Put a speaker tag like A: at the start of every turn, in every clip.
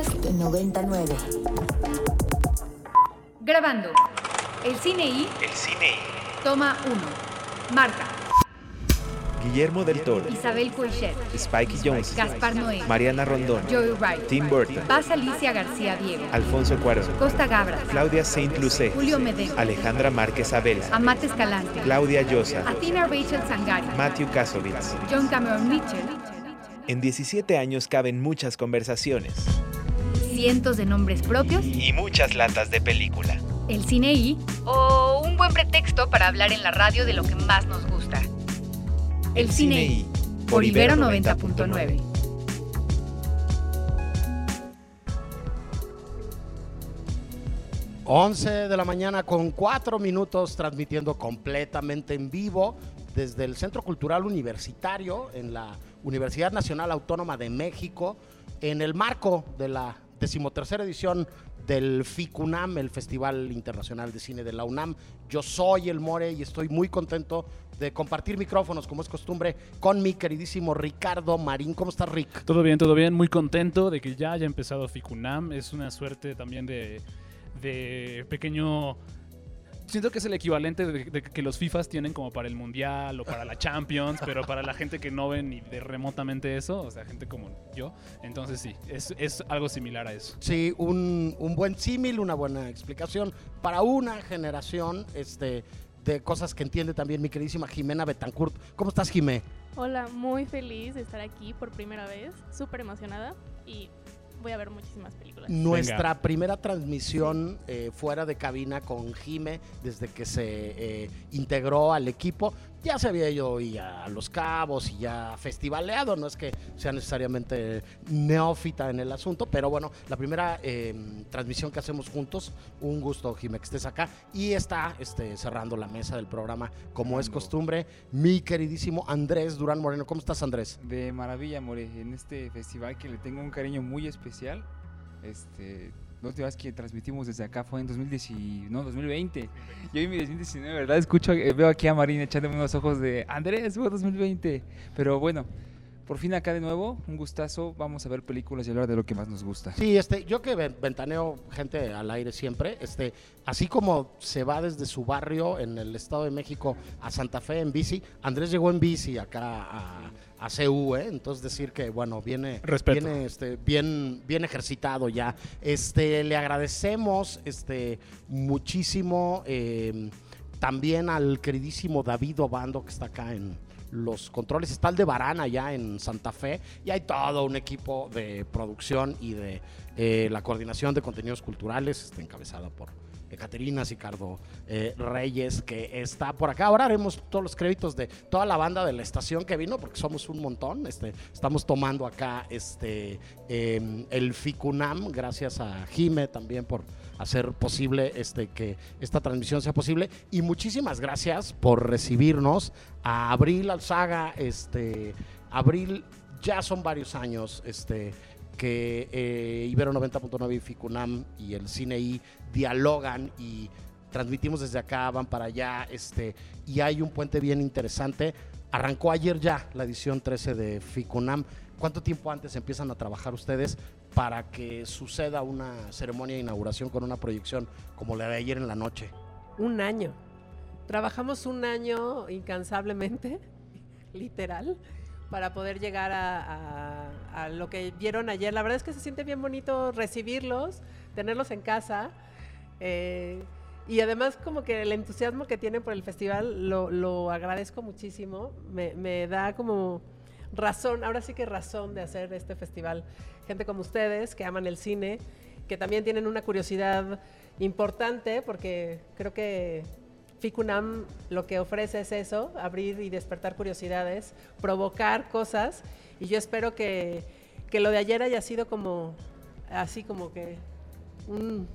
A: Podcast 99.
B: Grabando. El cine y
C: El cine y
B: toma 1. Marca.
C: Guillermo del Toro,
B: Isabel Coixet.
C: Spike Jones,
B: Gaspar Noé.
C: Mariana Rondón,
B: Joey Wright.
C: Tim Burton,
B: Paz Alicia García Diego.
C: Alfonso Cuarón,
B: Costa Gabra.
C: Claudia Saint Lucé,
B: Julio Medeo.
C: Alejandra Márquez Abela,
B: Amate Escalante.
C: Claudia Llosa,
B: Athena Rachel Sangari.
C: Matthew Kasovitz.
B: John Cameron Mitchell.
C: En 17 años caben muchas conversaciones
B: Cientos de nombres propios.
C: y muchas latas de película.
B: El cine y. O un buen pretexto para hablar en la radio de lo que más nos gusta. El, cine y. Por Ibero 90.9.
D: Once de la mañana con cuatro minutos transmitiendo completamente en vivo desde el Centro Cultural Universitario en la Universidad Nacional Autónoma de México en el marco de la decimotercera edición del FICUNAM, el Festival Internacional de Cine de la UNAM. Yo soy el More y estoy muy contento de compartir micrófonos, como es costumbre, con mi queridísimo Ricardo Marín. ¿Cómo estás, Rick?
E: Todo bien, todo bien. Muy contento de que ya haya empezado Ficunam. Es una suerte también de, de pequeño... Siento que es el equivalente de, de que los FIFAs tienen como para el Mundial o para la Champions, pero para la gente que no ve ni de remotamente eso, o sea, gente como yo. Entonces sí, es, es algo similar a eso.
D: Sí, un, un buen símil, una buena explicación para una generación este, de cosas que entiende también mi queridísima Jimena Betancourt. ¿Cómo estás, Jimé?
F: Hola, muy feliz de estar aquí por primera vez, súper emocionada y voy a ver muchísimas películas.
D: Nuestra primera transmisión eh, fuera de cabina con Jime desde que se eh, integró al equipo. Ya se había ido y a Los Cabos y ya festivaleado, no es que sea necesariamente neófita en el asunto, pero bueno, la primera eh, transmisión que hacemos juntos, un gusto, Jime, que estés acá. Y está este, cerrando la mesa del programa, como es costumbre, mi queridísimo Andrés Durán Moreno. ¿Cómo estás, Andrés?
G: De maravilla, More, en este festival que le tengo un cariño muy especial. Este, la última vez que transmitimos desde acá fue en 2019, no, 2020. Yo en mi 2019, ¿verdad? Escucho, eh, veo aquí a Marina echándome unos ojos de Andrés, fue 2020. Pero bueno, por fin acá de nuevo, un gustazo. Vamos a ver películas y hablar de lo que más nos gusta.
D: Sí, este, yo que ven- ventaneo gente al aire siempre, este, así como se va desde su barrio en el Estado de México a Santa Fe en bici, Andrés llegó en bici acá a, a CU, ¿eh? entonces decir que bueno, viene,
E: Respeto.
D: viene este, bien, bien ejercitado ya. Este, le agradecemos este, muchísimo eh, también al queridísimo David Obando que está acá en los controles. Está el de Barana ya en Santa Fe y hay todo un equipo de producción y de eh, la coordinación de contenidos culturales, este, encabezada por Ecaterina Sicardo eh, Reyes, que está por acá. Ahora haremos todos los créditos de toda la banda de la estación que vino, porque somos un montón. Este, estamos tomando acá este, eh, el FICUNAM, gracias a Jime también por hacer posible este, que esta transmisión sea posible. Y muchísimas gracias por recibirnos a Abril Alzaga. Este, Abril, ya son varios años este, que eh, Ibero 90.9 y Ficunam y el CineI dialogan y transmitimos desde acá, van para allá. Este, y hay un puente bien interesante. Arrancó ayer ya la edición 13 de Ficunam. ¿Cuánto tiempo antes empiezan a trabajar ustedes para que suceda una ceremonia de inauguración con una proyección como la de ayer en la noche?
H: Un año. Trabajamos un año incansablemente, literal, para poder llegar a, lo que vieron ayer. La verdad es que se siente bien bonito recibirlos, tenerlos en casa. eh, y además como que el entusiasmo que tienen por el festival lo, agradezco muchísimo. Me da como razón, ahora sí que razón de hacer este festival. Gente como ustedes que aman el cine, que también tienen una curiosidad importante, porque creo que FICUNAM lo que ofrece es eso, abrir y despertar curiosidades, provocar cosas, y yo espero que, que lo de ayer haya sido como, así como que un,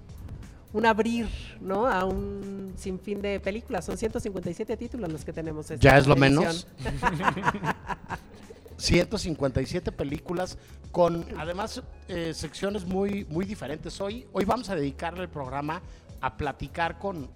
H: un abrir, ¿no? A un sinfín de películas. Son 157 títulos los que tenemos. esta
D: Ya es lo
H: edición.
D: menos. 157 películas con además eh, secciones muy, muy diferentes. Hoy, hoy vamos a dedicarle el programa a platicar con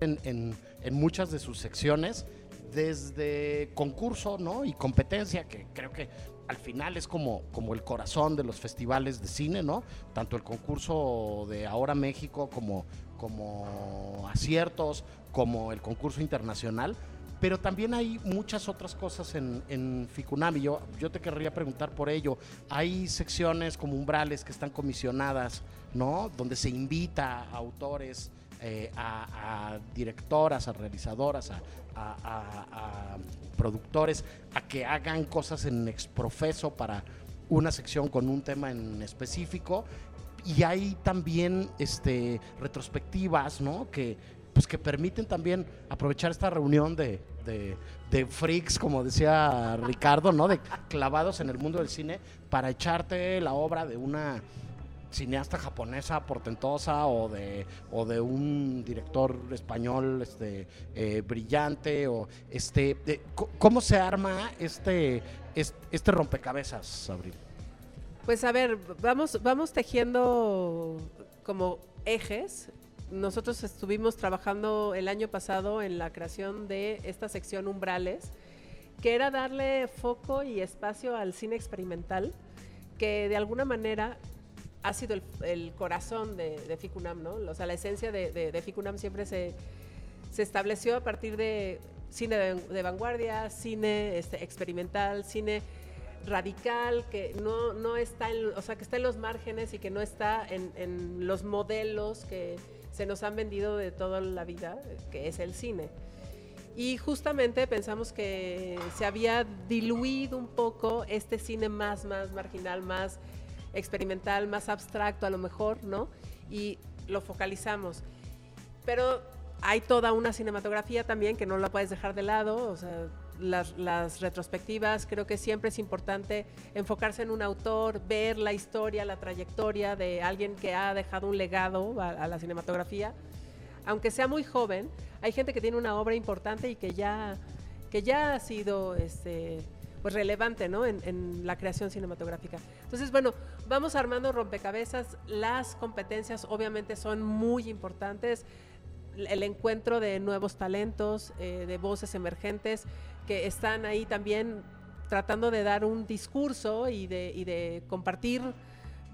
D: en, en- muchas de sus secciones desde concurso, ¿no? Y competencia, que creo que al final es como, como el corazón de los festivales de cine, ¿no? Tanto el concurso de Ahora México como, como aciertos, como el concurso internacional. Pero también hay muchas otras cosas en, en Ficunam y yo, yo te querría preguntar por ello. Hay secciones como umbrales que están comisionadas, ¿no? Donde se invita a autores, eh, a, directoras, a realizadoras, a productores a que hagan cosas en exprofeso para una sección con un tema en específico. Y hay también este retrospectivas no que pues que permiten también aprovechar esta reunión de, de, de freaks como decía Ricardo no de clavados en el mundo del cine para echarte la obra de una cineasta japonesa portentosa o de, o de un director español este, eh, brillante o este ¿cómo se arma este, este, este rompecabezas, Abril?
H: Pues a ver, vamos, vamos tejiendo como ejes. Nosotros estuvimos trabajando el año pasado en la creación de esta sección Umbrales, que era darle foco y espacio al cine experimental, que de alguna manera ha sido el, corazón de, Ficunam, ¿no? O sea, la esencia de, Ficunam siempre se, se estableció a partir de cine de, de vanguardia, cine este, experimental, cine radical, que no, no está en, o sea, que está en los márgenes y que no está en, en los modelos que se nos han vendido de toda la vida, que es el cine. Y justamente pensamos que se había diluido un poco este cine más, más marginal, más experimental, más abstracto a lo mejor, ¿no? Y lo focalizamos. Pero hay toda una cinematografía también que no la puedes dejar de lado, o sea, las, las retrospectivas, creo que siempre es importante enfocarse en un autor, ver la historia, la trayectoria de alguien que ha dejado un legado a, a la cinematografía. Aunque sea muy joven, hay gente que tiene una obra importante y que ya, que ya ha sido este, pues relevante ¿no? en, en la creación cinematográfica. Entonces, bueno, vamos armando rompecabezas. Las competencias obviamente son muy importantes. El encuentro de nuevos talentos, eh, de voces emergentes que están ahí también tratando de dar un discurso y de, y de compartir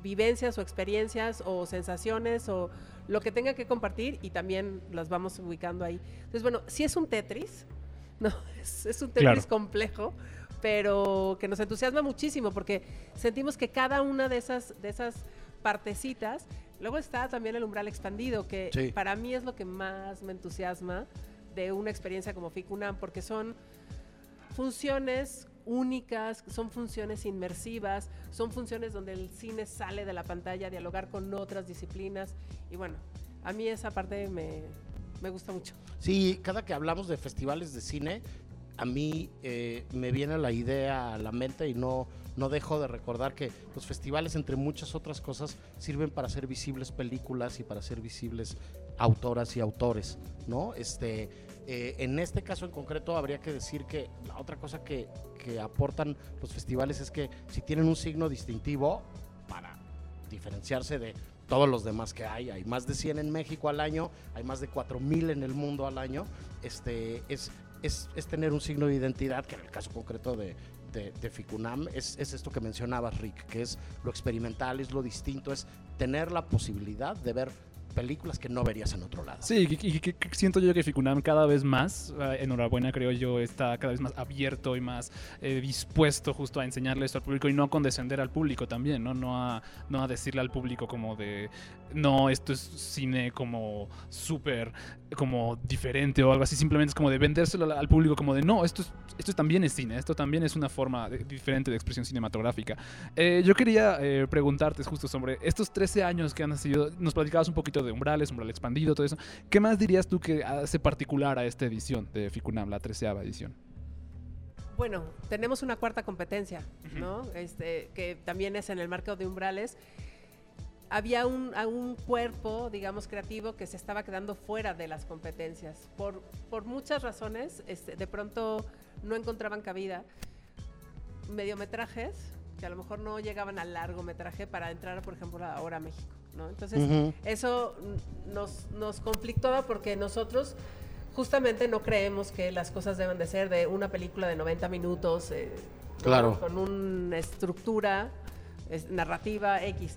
H: vivencias o experiencias o sensaciones o lo que tenga que compartir y también las vamos ubicando ahí. Entonces, bueno, sí es un Tetris, ¿no? Es, es un Tetris
E: Claro.
H: complejo, pero que nos entusiasma muchísimo porque sentimos que cada una de esas, de esas partecitas, luego está también el umbral expandido, que
D: Sí.
H: para mí es lo que más me entusiasma de una experiencia como FICUNAM, porque son funciones únicas, son funciones inmersivas, son funciones donde el cine sale de la pantalla a dialogar con otras disciplinas y bueno, a mí esa parte me, me gusta mucho.
D: Sí, cada que hablamos de festivales de cine, a mí eh, me viene la idea a la mente y no, no dejo de recordar que los festivales, entre muchas otras cosas, sirven para hacer visibles películas y para hacer visibles autoras y autores, ¿no? Este, eh, en este caso en concreto habría que decir que la otra cosa que, que aportan los festivales es que si tienen un signo distintivo para diferenciarse de todos los demás que hay. Hay más de 100 en México al año, hay más de 4000 en el mundo al año. Este, es, es, es tener un signo de identidad, que en el caso concreto de, de, Ficunam es, es esto que mencionabas, Rick, que es lo experimental, es lo distinto, es tener la posibilidad de ver películas que no verías en otro lado.
E: Sí, y, que- siento yo que Ficunam cada vez más, eh, enhorabuena creo yo, está cada vez más abierto y más eh, dispuesto justo a enseñarle esto al público y no condescender al público también, ¿no? No a, no a decirle al público como de, no, esto es cine como súper, como diferente o algo así, simplemente es como de vendérselo al, público como de, no, esto, es, esto también es cine, esto también es una forma de- diferente de expresión cinematográfica. Eh, yo quería eh, preguntarte justo sobre estos 13 años que han sido, nos platicabas un poquito de umbrales, umbral expandido, todo eso. ¿Qué más dirías tú que hace particular a esta edición de Ficunam, la treceava edición?
H: Bueno, tenemos una cuarta competencia, ¿no? Este, que también es en el marco de umbrales. Había un, un cuerpo, digamos, creativo que se estaba quedando fuera de las competencias. Por, por muchas razones, este, de pronto no encontraban cabida. Mediometrajes que a lo mejor no llegaban al largometraje para entrar, por ejemplo, ahora a México, ¿no? Entonces, eso nos, nos conflictaba porque nosotros justamente no creemos que las cosas deben de ser de una película de 90 minutos, eh.
D: Claro.
H: con una estructura es- narrativa X.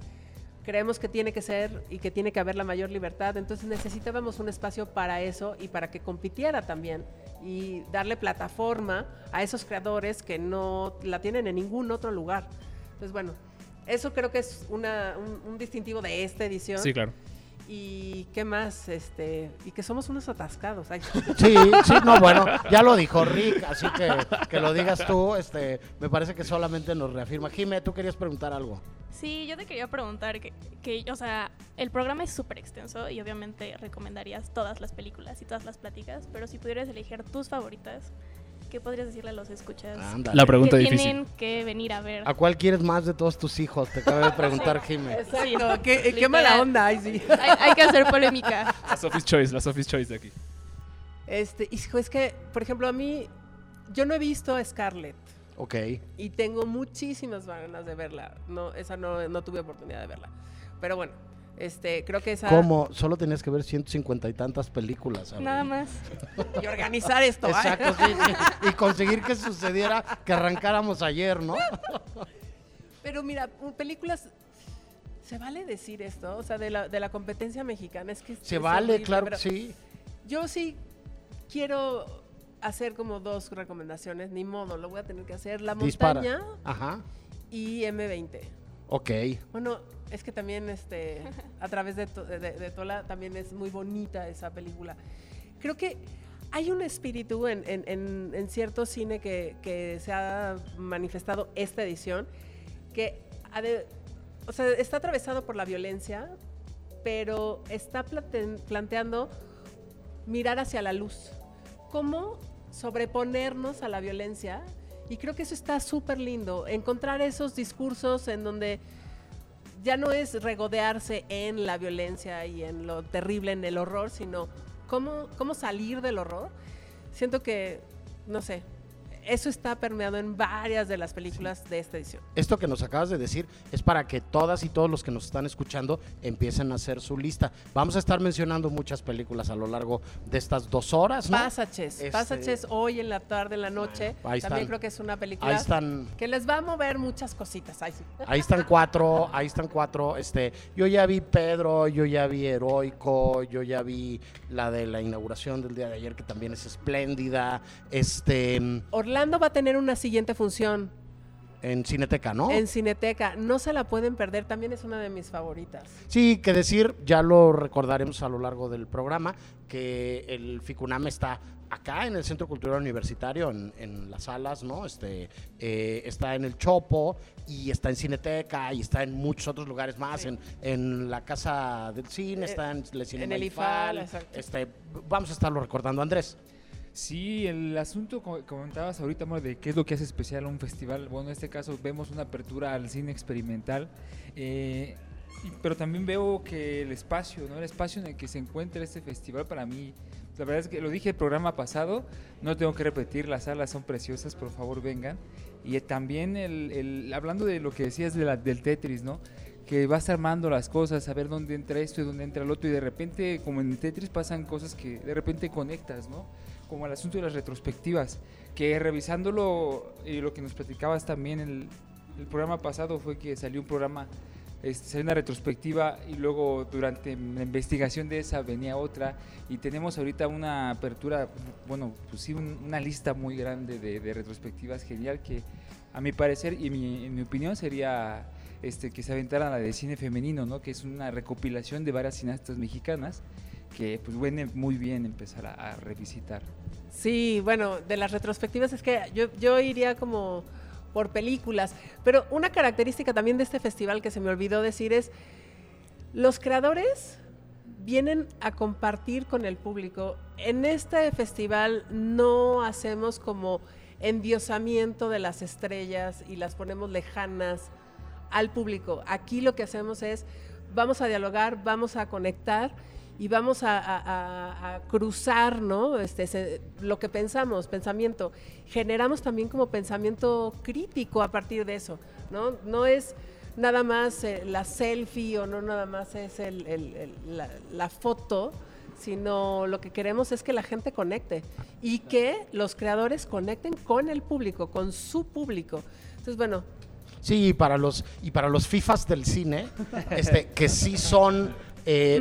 H: Creemos que tiene que ser y que tiene que haber la mayor libertad, entonces necesitábamos un espacio para eso y para que compitiera también y darle plataforma a esos creadores que no la tienen en ningún otro lugar. Entonces, bueno, eso creo que es una- un, un distintivo de esta edición.
E: Sí, claro.
H: Y qué más, este, y que somos unos atascados. Ay,
D: Sí, sí, no, bueno, ya lo dijo Rick, así que que lo digas tú, este, me parece que solamente nos reafirma. Jime, tú querías preguntar algo.
F: Sí, yo te quería preguntar que, que, o sea, el programa es súper extenso y obviamente recomendarías todas las películas y todas las pláticas, pero si pudieras elegir tus favoritas, ¿qué podrías decirle a los escuchas?
D: Ándale.
E: La pregunta
F: que
E: difícil.
F: tienen que venir a ver.
D: ¿A cuál quieres más de todos tus hijos? Te acabo de preguntar, Jime.
H: Exacto, qué, mala onda, ay, sí.
F: Hay, hay que hacer polémica.
E: La Sophie's Choice, la Sophie's Choice de aquí.
H: Este, hijo, es que, por ejemplo, a mí, yo no he visto a Scarlett
D: Ok.
H: y tengo muchísimas ganas de verla. No, esa no, no tuve oportunidad de verla. Pero bueno, este, creo que esa...
D: ¿Cómo? Solo tenías que ver 150 y tantas películas. Abril.
F: Nada más.
H: Y organizar esto. ay.
D: Exacto, sí, sí. Y conseguir que sucediera que arrancáramos ayer, ¿no?
H: Pero mira, películas... ¿Se vale decir esto? O sea, de la, de la competencia mexicana. Es que
D: Se
H: es
D: vale,
H: horrible,
D: claro que sí.
H: Yo sí quiero hacer como dos recomendaciones. Ni modo, lo voy a tener que hacer. La
D: Dispara.
H: montaña
D: Ajá.
H: y M20.
D: Ok.
H: Bueno, es que también este, a través de, To- de- de Tola también es muy bonita esa película. Creo que hay un espíritu en, en- en- cierto cine que, que se ha manifestado esta edición que o sea, está atravesado por la violencia, pero está plante- planteando mirar hacia la luz. ¿Cómo sobreponernos a la violencia? Y creo que eso está súper lindo, encontrar esos discursos en donde ya no es regodearse en la violencia y en lo terrible, en el horror, sino cómo, cómo salir del horror. Siento que, no sé, eso está permeado en varias de las películas de esta edición.
D: Esto que nos acabas de decir es para que todas y todos los que nos están escuchando empiecen a hacer su lista. Vamos a estar mencionando muchas películas a lo largo de estas dos horas, ¿no?
H: Pásaches,
D: Este-
H: Pásaches hoy en la tarde, en la noche.
D: Ahí
H: También
D: están.
H: creo que es una película
D: Ahí están,
H: que les va a mover muchas cositas. Sí.
D: ahí están cuatro, ahí están cuatro. Este, yo ya vi Pedro, yo ya vi Heroico, yo ya vi la de la inauguración del día de ayer que también es espléndida. Este,
H: Orlando va a tener una siguiente función
D: en Cineteca, ¿no?
H: en Cineteca. No se la pueden perder, también es una de mis favoritas.
D: Sí, que decir, ya lo recordaremos a lo largo del programa, que el FICUNAM está acá en el Centro Cultural Universitario, en, en las salas, ¿no? Este, eh, está en el Chopo y está en Cineteca y está en muchos otros lugares más,
H: Sí.
D: en, en la Casa del Cine,
H: Eh,
D: está en el Cinema
H: el IFAL, exacto.
D: este, vamos a estarlo recordando, Andrés.
G: Sí, el asunto como comentabas ahorita, amor, de qué es lo que hace especial a un festival. Bueno, en este caso vemos una apertura al cine experimental, eh, pero también veo que el espacio, ¿no? El espacio en el que se encuentra este festival para mí, la verdad es que lo dije el programa pasado, no tengo que repetir, las salas son preciosas, por favor vengan. Y también el, el- hablando de lo que decías de la, del Tetris, ¿no? que vas armando las cosas, a ver dónde entra esto y dónde entra el otro, y de repente, como en Tetris, pasan cosas que de repente conectas, ¿no? Como el asunto de las retrospectivas, que revisándolo, y lo que nos platicabas también el, el programa pasado fue que salió un programa, este, salió una retrospectiva y luego durante la investigación de esa venía otra y tenemos ahorita una apertura, bueno, pues sí, un- una lista muy grande de, retrospectivas genial que a mi parecer y mi, en mi opinión sería este, que se aventara la de cine femenino, ¿no? que es una recopilación de varias cineastas mexicanas que pues viene muy bien empezar a, a revisitar.
H: Sí, bueno, de las retrospectivas es que yo, yo iría como por películas, pero una característica también de este festival que se me olvidó decir es, los creadores vienen a compartir con el público. En este festival no hacemos como endiosamiento de las estrellas y las ponemos lejanas al público. Aquí lo que hacemos es, vamos a dialogar, vamos a conectar y vamos a, cruzar, ¿no? Este, lo que pensamos, pensamiento. Generamos también como pensamiento crítico a partir de eso, ¿no? No es nada más eh, la selfie o no nada más es el- la foto, sino lo que queremos es que la gente conecte y que los creadores conecten con el público, con su público. Entonces, bueno,
D: Sí, y para los, y para los FIFAs del cine, este, que sí son eh,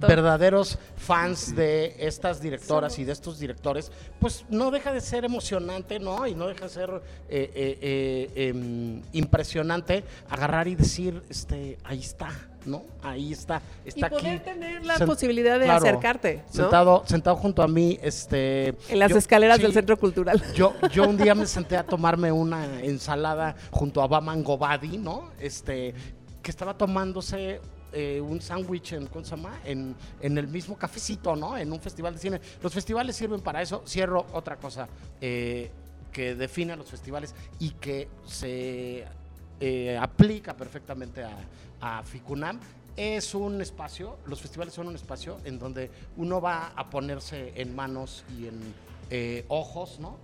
D: verdaderos, fans de estas directoras y de estos directores, pues no deja de ser emocionante, ¿no? Y no deja de ser eh, eh, em, impresionante agarrar y decir, este, ahí está, ¿no? Ahí está,
H: y
D: está
H: poder
D: aquí.
H: tener la
D: Sen-
H: posibilidad de
D: claro,
H: acercarte, ¿no?
D: Sentado, sentado junto a mí, este...
H: En las
D: yo-
H: escaleras
D: sí,
H: del Centro Cultural.
D: yo, yo un día me senté a tomarme una ensalada junto a Baman Gobadi, ¿no? Este, que estaba tomándose eh, un sándwich en, ¿cómo? En, en el mismo cafecito, ¿no? En un festival de cine. Los festivales sirven para eso. Cierro otra cosa eh, que define a los festivales y que se eh, aplica perfectamente a, Ficunam. Es un espacio, los festivales son un espacio en donde uno va a ponerse en manos y en ojos, ¿no?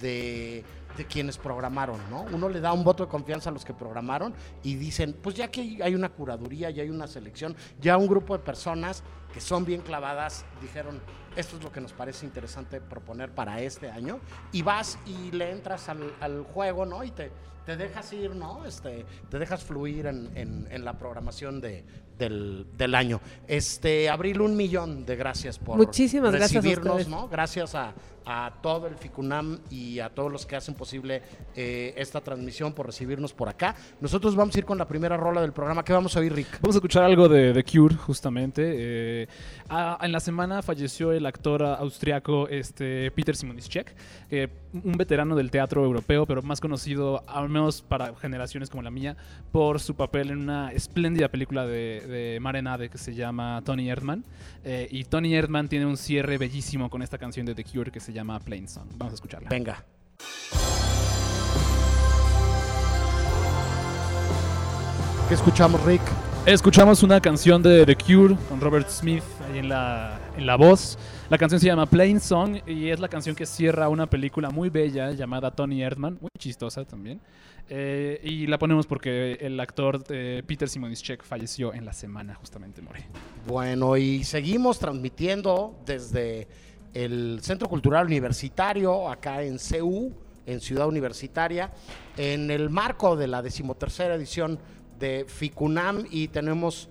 D: De, quienes programaron, ¿no? Uno le da un voto de confianza a los que programaron y dicen, pues ya que hay una curaduría, ya hay una selección, ya un grupo de personas que son bien clavadas dijeron, esto es lo que nos parece interesante proponer para este año, y vas y le entras al, juego, ¿no? Y te, te dejas ir, ¿no? Este, te dejas fluir en- en la programación de, del, del año. Este, Abril, un millón de gracias por
H: Muchísimas gracias a
D: recibirnos. ¿no? Gracias a, a todo el FICUNAM y a todos los que hacen posible eh, esta transmisión por recibirnos por acá. Nosotros vamos a ir con la primera rola del programa. ¿Qué vamos a oír, Rick?
E: Vamos a escuchar algo de The Cure, justamente. Eh, en la semana falleció el actor austriaco este, Peter Simonischek, eh, un veterano del teatro europeo, pero más conocido, al menos para generaciones como la mía, por su papel en una espléndida película de, de Marenade que se llama Tony Erdman. Eh, y Tony Erdman tiene un cierre bellísimo con esta canción de The Cure que se llama Plain Song. Vamos a escucharla.
D: Venga. ¿Qué escuchamos, Rick?
E: Escuchamos una canción de The Cure con Robert Smith ahí en la, la voz. La canción se llama Plain Song y es la canción que cierra una película muy bella llamada Tony Erdman, muy chistosa también. Eh, y la ponemos porque el actor eh, Peter Simonischek falleció en la semana, justamente, More.
D: Bueno, y seguimos transmitiendo desde el Centro Cultural Universitario, acá en CU, en Ciudad Universitaria, en el marco de la decimotercera edición de FICUNAM y tenemos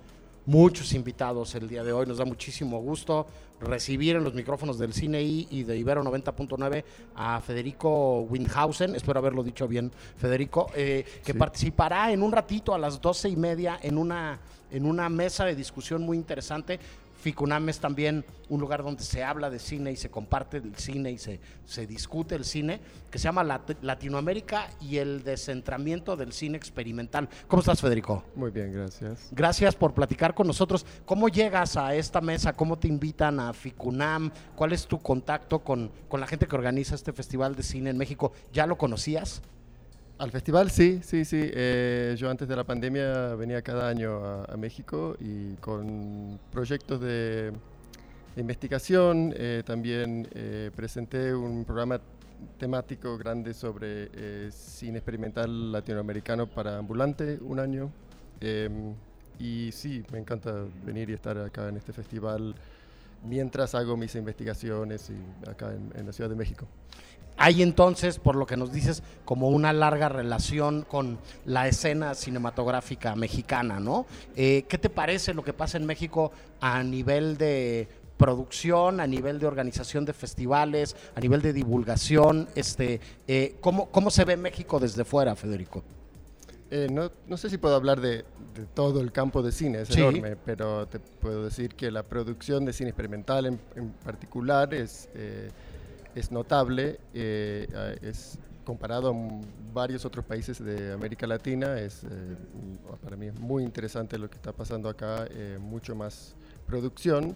D: muchos invitados el día de hoy. Nos da muchísimo gusto recibir en los micrófonos del Cine y de Ibero 90.9 a Federico Windhausen, espero haberlo dicho bien, Federico, eh, que
A: Sí.
D: participará en un ratito a las doce y media en una, en una mesa de discusión muy interesante. FICUNAM es también un lugar donde se habla de cine y se comparte el cine y se, se discute el cine, que se llama Lat- Latinoamérica y el descentramiento del cine experimental. ¿Cómo estás, Federico?
A: Muy bien, gracias.
D: Gracias por platicar con nosotros. ¿Cómo llegas a esta mesa? ¿Cómo te invitan a FICUNAM? ¿Cuál es tu contacto con, con la gente que organiza este festival de cine en México? ¿Ya lo conocías?
A: Al festival sí, sí, sí. Eh, yo antes de la pandemia venía cada año a, México y con proyectos de investigación. eh, también eh, presenté un programa temático grande sobre eh, cine experimental latinoamericano para ambulante un año. Em, y sí, me encanta venir y estar acá en este festival mientras hago mis investigaciones y acá en la Ciudad de México.
D: Hay entonces, por lo que nos dices, como una larga relación con la escena cinematográfica mexicana, ¿no? Eh, ¿Qué te parece lo que pasa en México a nivel de producción, a nivel de organización de festivales, a nivel de divulgación? Este, eh, ¿cómo, ¿Cómo se ve México desde fuera, Federico?
A: Eh, no, no sé si puedo hablar de, de todo el campo de cine, es
D: Sí.
A: enorme, pero te puedo decir que la producción de cine experimental en, en particular es, eh, es notable, eh, es comparado a varios otros países de América Latina, es, eh, para mí es muy interesante lo que está pasando acá, eh, mucho más producción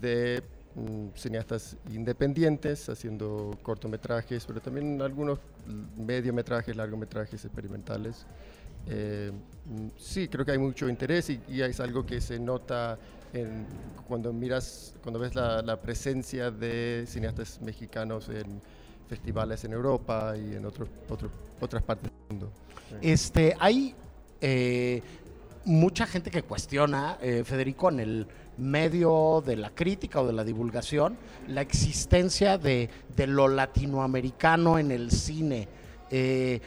A: de mm, cineastas independientes haciendo cortometrajes, pero también algunos mediometrajes, largometrajes experimentales. Eh, mm, sí, creo que hay mucho interés y, y es algo que se nota en, cuando miras, cuando ves la, presencia de cineastas mexicanos en festivales en Europa y en otros, otros, otras partes del mundo.
D: Este, hay eh, mucha gente que cuestiona, eh, Federico, en el, medio de la crítica o de la divulgación, la existencia de, de lo latinoamericano en el cine. Eh,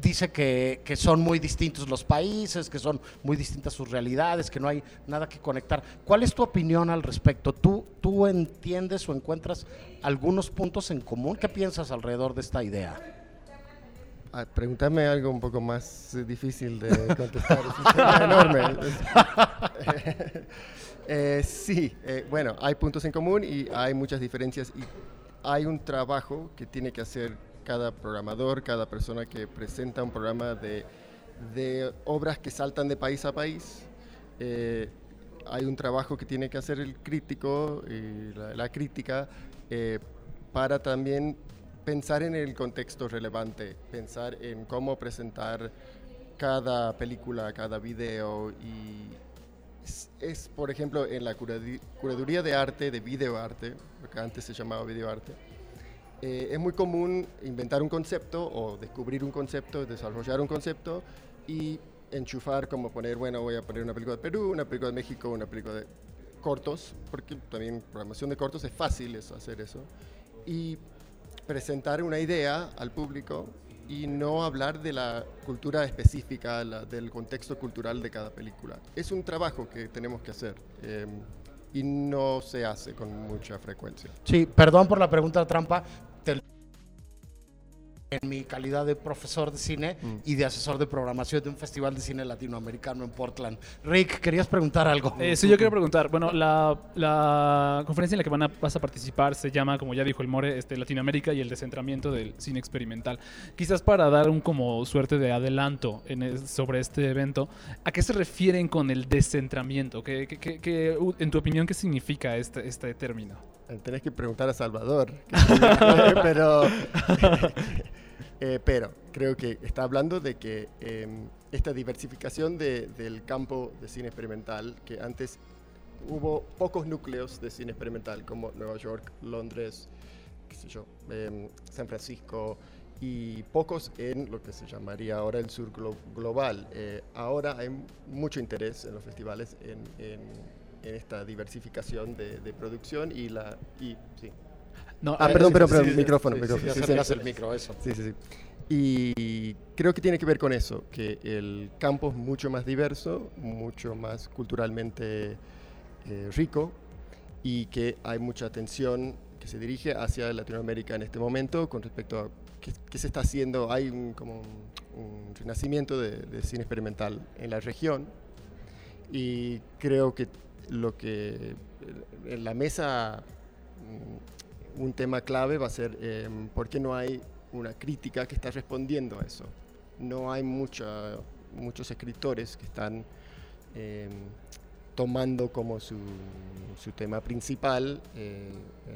D: dice que, que, son muy distintos los países, que son muy distintas sus realidades, que no hay nada que conectar. ¿Cuál es tu opinión al respecto? ¿Tú, tú entiendes o encuentras algunos puntos en común? ¿Qué piensas alrededor de esta idea?
A: Ah, pregúntame algo un poco más eh, difícil de contestar. es enorme. eh, sí, eh, bueno, hay puntos en común y hay muchas diferencias y hay un trabajo que tiene que hacer cada programador, cada persona que presenta un programa de, de obras que saltan de país a país. Eh, hay un trabajo que tiene que hacer el crítico y la, la crítica eh, para también pensar en el contexto relevante, pensar en cómo presentar cada película, cada video y es, es por ejemplo en la curaduría de arte, de videoarte, porque antes se llamaba videoarte, eh, es muy común inventar un concepto o descubrir un concepto, desarrollar un concepto y enchufar como poner, bueno, voy a poner una película de Perú, una película de México, una película de cortos, porque también programación de cortos es fácil eso, hacer eso, y presentar una idea al público y no hablar de la cultura específica, la, del contexto cultural de cada película. Es un trabajo que tenemos que hacer. Eh, y no se hace con mucha frecuencia.
D: Sí, perdón por la pregunta trampa, en mi calidad de profesor de cine mm. y de asesor de programación de un festival de cine latinoamericano en Portland. Rick, querías preguntar algo.
E: Eh, sí, yo quería preguntar. Bueno, la, la conferencia en la que van a, vas a participar se llama, como ya dijo el More, este, Latinoamérica y el descentramiento del cine experimental. Quizás para dar un como suerte de adelanto en sobre este evento, ¿a qué se refieren con el descentramiento? ¿Qué, qué, qué, en tu opinión, qué significa este, este término?
A: Tenés que preguntar a Salvador. pero eh, pero creo que está hablando de que eh, esta diversificación de, del campo de cine experimental, que antes hubo pocos núcleos de cine experimental, como Nueva York, Londres, qué sé yo, eh, San Francisco, y pocos en lo que se llamaría ahora el sur glo global. Eh, ahora hay mucho interés en los festivales en esta diversificación de, de, producción y la... Y, sí.
D: No,
A: ah, perdón, perdón, perdón, micrófono, micrófono.
D: Sí, sí, el micro, eso.
A: Sí, sí, sí. Y creo que tiene que ver con eso, que el campo es mucho más diverso, mucho más culturalmente eh, rico y que hay mucha atención que se dirige hacia Latinoamérica en este momento con respecto a qué, qué se está haciendo. Hay un, como un, un renacimiento de, de, cine experimental en la región y creo que lo que en la mesa un tema clave va a ser eh, por qué no hay una crítica que está respondiendo a eso. No hay mucha, muchos escritores que están eh, tomando como su, su tema principal eh,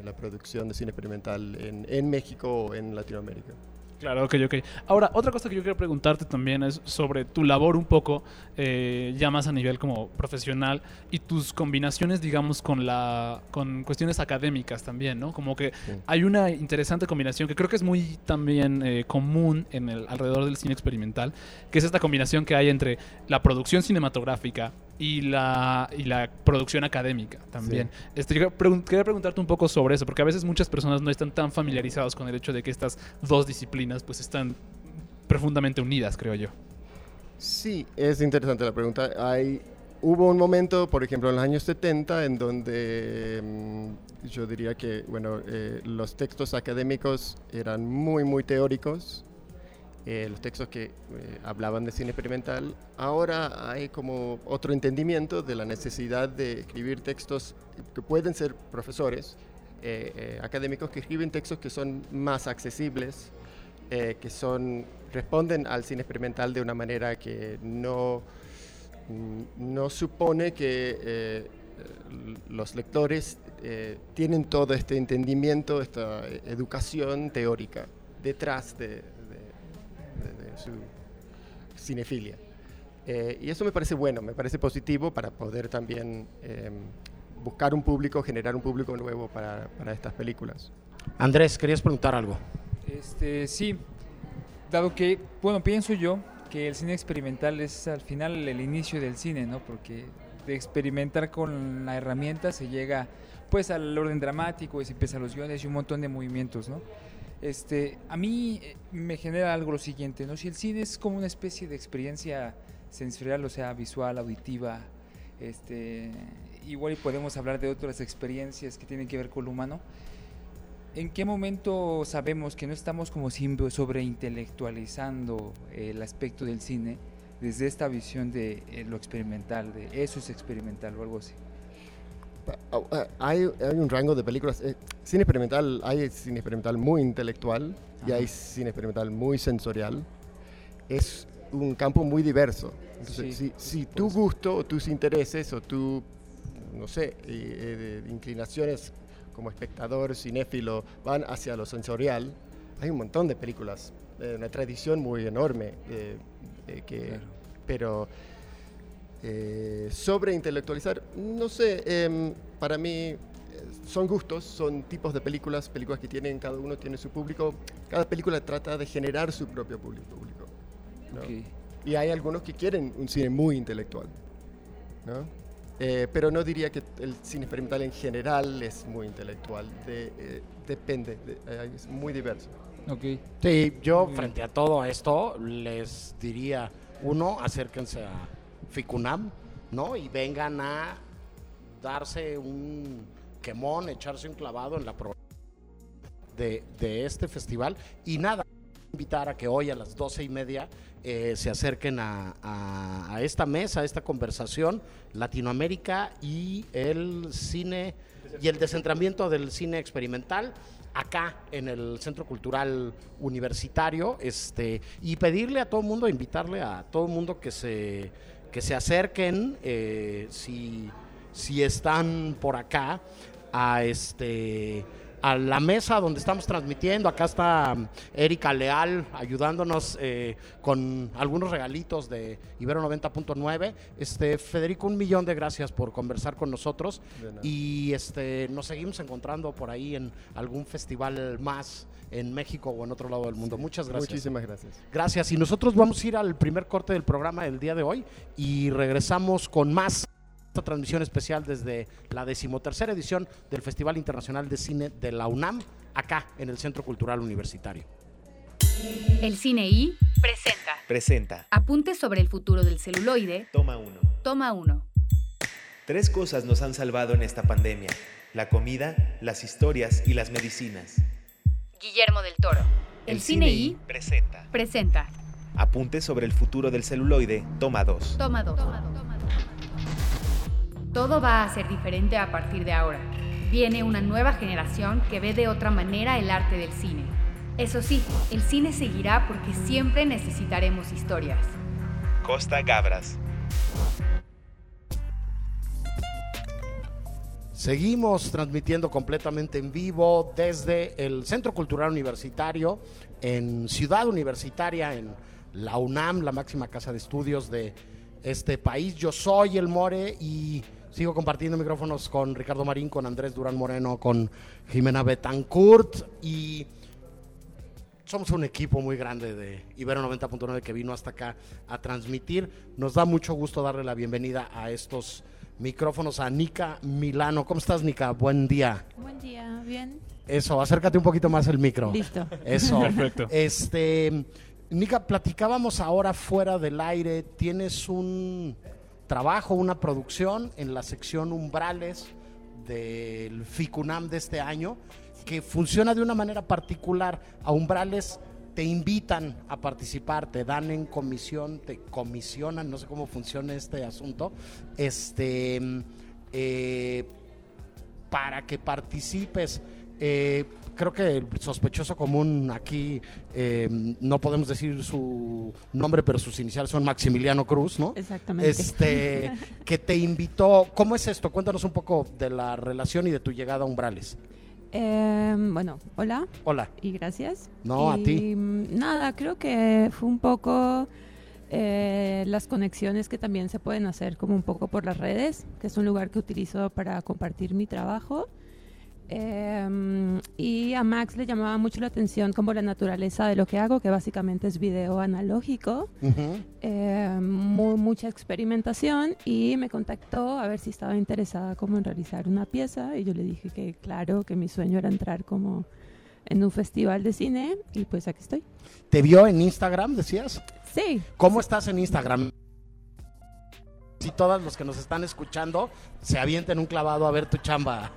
A: la producción de cine experimental en, en México o en Latinoamérica.
E: Claro, ok, ok. Ahora, otra cosa que yo quiero preguntarte también es sobre tu labor un poco, eh, ya más a nivel como profesional, y tus combinaciones, digamos, con la con cuestiones académicas también, ¿no? Como que sí. hay una interesante combinación que creo que es muy también eh, común en el alrededor del cine experimental, que es esta combinación que hay entre la producción cinematográfica y la, y la producción académica también. Sí. Este, yo pregun quería preguntarte un poco sobre eso, porque a veces muchas personas no están tan familiarizados con el hecho de que estas dos disciplinas pues están profundamente unidas, creo yo.
A: Sí, es interesante la pregunta. Hay, hubo un momento, por ejemplo, en los años 70, en donde mmm, yo diría que bueno, eh, los textos académicos eran muy, muy teóricos eh, los textos que eh, hablaban de cine experimental. Ahora hay como otro entendimiento de la necesidad de escribir textos que pueden ser profesores, eh, eh académicos que escriben textos que son más accesibles, que son, responden al cine experimental de una manera que no, mm, no supone que los lectores tienen todo este entendimiento, esta educación teórica detrás de, su cinefilia. Eh, y eso me parece bueno, me parece positivo para poder también eh, buscar un público, generar un público nuevo para, para, estas películas.
D: Andrés, ¿querías preguntar algo?
G: Este, sí, dado que, bueno, pienso yo que el cine experimental es al final el inicio del cine, ¿no? Porque de experimentar con la herramienta se llega pues al orden dramático y se empiezan los guiones y un montón de movimientos, ¿no? Este, a mí eh, me genera algo lo siguiente, ¿no? Si el cine es como una especie de experiencia sensorial, o sea, visual, auditiva, este, igual podemos hablar de otras experiencias que tienen que ver con lo humano. ¿En qué momento sabemos que no estamos como siempre sobreintelectualizando el aspecto del cine desde esta visión de eh, lo experimental, de eso es experimental o algo así?
A: Ah, ah, Hay, hay un rango de películas. eh, cine experimental, hay cine experimental muy intelectual y
G: Ajá.
A: hay cine experimental muy sensorial. Es un campo muy diverso. Entonces,
G: Sí,
A: si, si tu gusto o tus intereses o tu, no sé, eh, eh, de inclinaciones como espectador, cinéfilo, van hacia lo sensorial, hay un montón de películas, eh, una tradición muy enorme, eh, eh, que,
G: Claro.
A: pero eh, sobre intelectualizar, no sé, em, para mí eh, son gustos, son tipos de películas, películas que tienen, cada uno tiene su público, cada película trata de generar su propio público. público, ¿no?
G: Ok.
A: Y hay algunos que quieren un cine muy intelectual, ¿no? Eh, pero no diría que el cine experimental en general es muy intelectual, de- eh, depende, de- eh, es muy diverso.
G: Ok.
D: Sí, yo frente a todo esto les diría, uno, acérquense a Ficunam, ¿no? Y vengan a darse un quemón, echarse un clavado en la de, de este festival. Y nada, invitar a que hoy a las doce y media eh, se acerquen a esta mesa, a esta conversación, Latinoamérica y el cine y el descentramiento del cine experimental acá en el Centro Cultural Universitario, este, y pedirle a todo el mundo, invitarle a todo el mundo que se, que se acerquen, eh, si, si están por acá, a este a la mesa donde estamos transmitiendo. Acá está Erika Leal ayudándonos eh, con algunos regalitos de Ibero 90.9. Este, Federico, un millón de gracias por conversar con nosotros. Y este, nos seguimos encontrando por ahí en algún festival más en México o en otro lado del mundo. Muchas gracias.
A: Muchísimas gracias.
D: Gracias. Y nosotros vamos a ir al primer corte del programa del día de hoy y regresamos con más esta transmisión especial desde la decimotercera edición del Festival Internacional de Cine de la UNAM, acá en el Centro Cultural Universitario.
B: El Cine I presenta
C: Presenta.
B: Apuntes sobre el futuro del celuloide.
C: Toma uno.
B: Toma 1.
C: Tres cosas nos han salvado en esta pandemia. La comida, las historias y las medicinas.
B: Guillermo del Toro. El, Cine I
C: presenta.
B: presenta
C: Apuntes sobre el futuro del celuloide. Toma 2.
B: Toma 2. Todo va a ser diferente a partir de ahora. Viene una nueva generación que ve de otra manera el arte del cine. Eso sí, el cine seguirá porque siempre necesitaremos historias.
C: Costa Gabras.
D: Seguimos transmitiendo completamente en vivo desde el Centro Cultural Universitario en Ciudad Universitaria, en la UNAM, la máxima casa de estudios de este país. Yo soy el More y sigo compartiendo micrófonos con Ricardo Marín, con Andrés Durán Moreno, con Jimena Betancourt y somos un equipo muy grande de Ibero 90.9 que vino hasta acá a transmitir. Nos da mucho gusto darle la bienvenida a estos micrófonos a Nika Milano. ¿Cómo estás, Nika? Buen día.
I: Buen día, bien.
D: Eso, acércate un poquito más el micro.
I: Listo.
D: Eso.
E: Perfecto.
D: Este, Nika, platicábamos ahora fuera del aire. Tienes un trabajo, una producción en la sección Umbrales del FICUNAM de este año que funciona de una manera particular. A Umbrales te invitan a participar, te dan en comisión, te comisionan, no sé cómo funciona este asunto, este, eh, para que participes. Eh, creo que el sospechoso común aquí, eh, no podemos decir su nombre, pero sus iniciales son Maximiliano Cruz, ¿no?
I: Exactamente.
D: Este, que te invitó. ¿Cómo es esto? Cuéntanos un poco de la relación y de tu llegada a Umbrales.
I: Em, bueno, hola
D: Hola.
I: y gracias.
D: No, a ti.
I: Nada, creo que fue un poco eh, las conexiones que también se pueden hacer como un poco por las redes, que es un lugar que utilizo para compartir mi trabajo. Em, y a Max le llamaba mucho la atención como la naturaleza de lo que hago, que básicamente es video analógico, eh, mu- mucha experimentación y me contactó a ver si estaba interesada como en realizar una pieza y yo le dije que claro, que mi sueño era entrar como en un festival de cine y pues aquí estoy.
D: ¿Te vio en Instagram, decías?
I: Sí,
D: ¿Cómo estás en Instagram? Si todos los que nos están escuchando se avienten un clavado a ver tu chamba.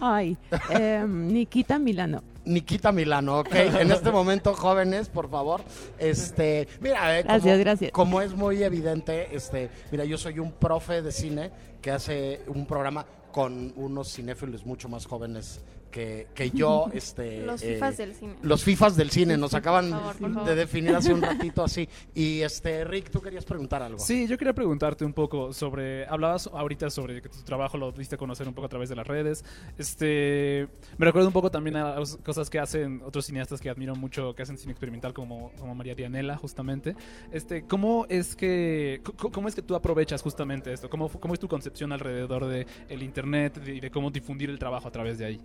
I: Ay, em, Nikita Milano.
D: Nikita Milano, ok. En este momento, jóvenes, por favor. Este, mira, eh,
I: Gracias,
D: como,
I: gracias.
D: como es muy evidente, este, mira, yo soy un profe de cine que hace un programa con unos cinéfilos mucho más jóvenes que, que yo. Este,
F: Los
D: eh,
F: FIFAs del cine.
D: Los FIFAs del cine, nos acaban
F: Por favor, por favor.
D: de definir hace un ratito así. Y este, Rick, tú querías preguntar algo.
E: Sí, yo quería preguntarte un poco sobre. Hablabas ahorita sobre que tu trabajo lo diste a conocer un poco a través de las redes. Este. Me recuerdo un poco también a las cosas que hacen otros cineastas que admiro mucho, que hacen cine experimental, como, como María Dianela, justamente. Este, ¿cómo es que. ¿Cómo es que tú aprovechas justamente esto? ¿Cómo, cómo es tu concepción alrededor de el internet y de, cómo difundir el trabajo a través de ahí?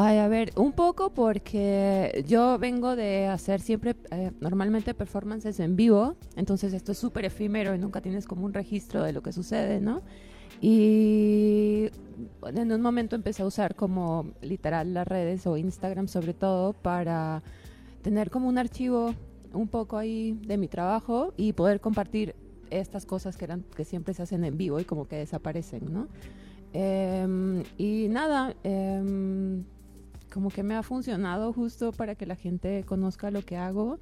I: Ay, a ver, un poco porque yo vengo de hacer siempre, eh, normalmente performances en vivo, entonces esto es súper efímero y nunca tienes como un registro de lo que sucede, ¿no? Y en un momento empecé a usar como literal las redes o Instagram sobre todo para tener como un archivo un poco ahí de mi trabajo y poder compartir estas cosas que eran que siempre se hacen en vivo y como que desaparecen, ¿no? Em, y nada, em, como que me ha funcionado justo para que la gente conozca lo que hago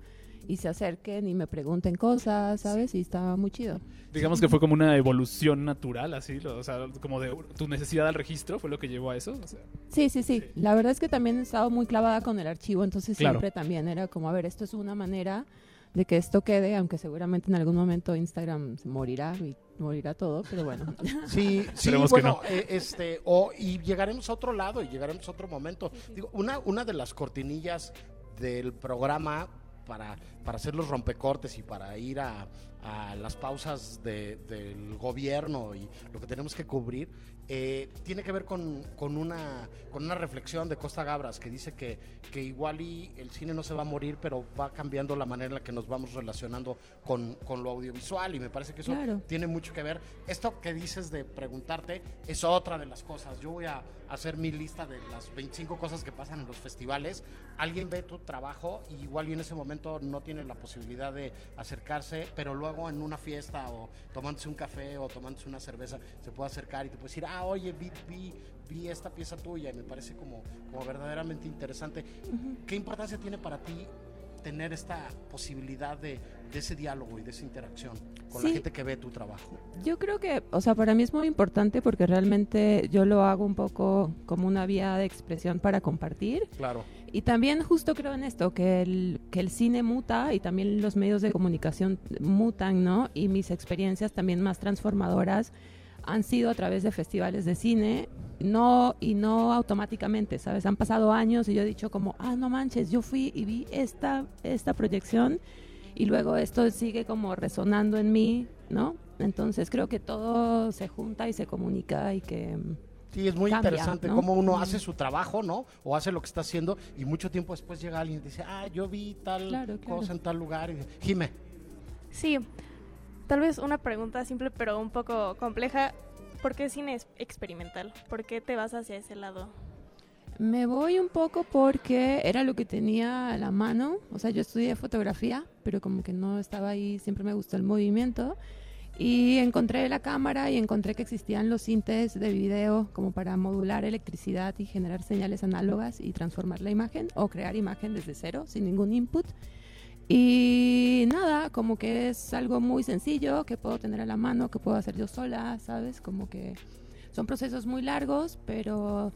I: y se acerquen y me pregunten cosas, ¿sabes? Y está muy chido.
E: Digamos que fue como una evolución natural, así, lo- o sea, como de tu necesidad al registro fue lo que llevó a eso. o sea.
I: Sí, sí, sí. La verdad es que también he estado muy clavada con el archivo, entonces
E: Claro.
I: siempre también era como, a ver, esto es una manera de que esto quede, aunque seguramente en algún momento Instagram se morirá y morirá todo, pero bueno.
D: Sí, sí,
E: Esperemos que
D: bueno,
E: no.
D: eh, este, o, y llegaremos a otro lado y llegaremos a otro momento. Digo, una, una de las cortinillas del programa para, para hacer los rompecortes y para ir a, a las pausas de- del gobierno y lo que tenemos que cubrir, eh, tiene que ver con, con una, con una reflexión de Costa Gabras que dice que, que igual y el cine no se va a morir, pero va cambiando la manera en la que nos vamos relacionando con, con lo audiovisual y me parece que eso
I: Claro.
D: tiene mucho que ver. Esto que dices de preguntarte es otra de las cosas. Yo voy a hacer mi lista de las 25 cosas que pasan en los festivales. Alguien ve tu trabajo y igual y en ese momento no tiene la posibilidad de acercarse, pero luego en una fiesta o tomándose un café o tomándose una cerveza se puede acercar y te puede decir, ah, oye, vi, vi, vi esta pieza tuya y me parece como, como verdaderamente interesante. ¿Qué importancia tiene para ti tener esta posibilidad de, de ese diálogo y de esa interacción con la
I: Sí.
D: gente que ve tu trabajo?
I: Yo creo que, o sea, para mí es muy importante porque realmente yo lo hago un poco como una vía de expresión para compartir.
D: Claro.
I: Y también justo creo en esto, que el, que el cine muta y también los medios de comunicación mutan, ¿no? Y mis experiencias también más transformadoras han sido a través de festivales de cine, no y no automáticamente, ¿sabes? Han pasado años y yo he dicho como, ah, no manches, yo fui y vi esta, esta proyección y luego esto sigue como resonando en mí, ¿no? Entonces creo que todo se junta y se comunica y que... mm,
D: Sí, es muy
I: Cambia,
D: interesante
I: ¿no?
D: cómo uno
I: Mm.
D: hace su trabajo, ¿no? O hace lo que está haciendo y mucho tiempo después llega alguien y dice, ah, yo vi tal
I: Claro, claro.
D: cosa en tal lugar. Y dice, Jime,
F: Sí, tal vez una pregunta simple pero un poco compleja. ¿Por qué cine es experimental? ¿Por qué te vas hacia ese lado?
I: Me voy un poco porque era lo que tenía a la mano. O sea, yo estudié fotografía, pero como que no estaba ahí, siempre me gustó el movimiento. Y encontré la cámara y encontré que existían los sintes de video como para modular electricidad y generar señales análogas y transformar la imagen o crear imagen desde cero, sin ningún input. Y nada, como que es algo muy sencillo que puedo tener a la mano, que puedo hacer yo sola, ¿sabes? Como que son procesos muy largos, pero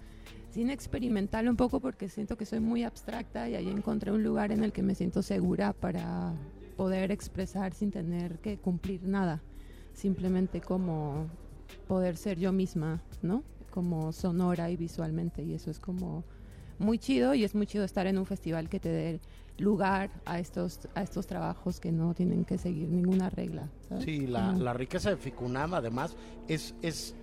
I: sin experimental un poco porque siento que soy muy abstracta y ahí encontré un lugar en el que me siento segura para poder expresar sin tener que cumplir nada, simplemente como poder ser yo misma, ¿no? Como sonora y visualmente y eso es como muy chido y es muy chido estar en un festival que te dé lugar a estos a estos trabajos que no tienen que seguir ninguna regla. ¿sabes?
D: Sí, la, la riqueza de Ficunam además es, es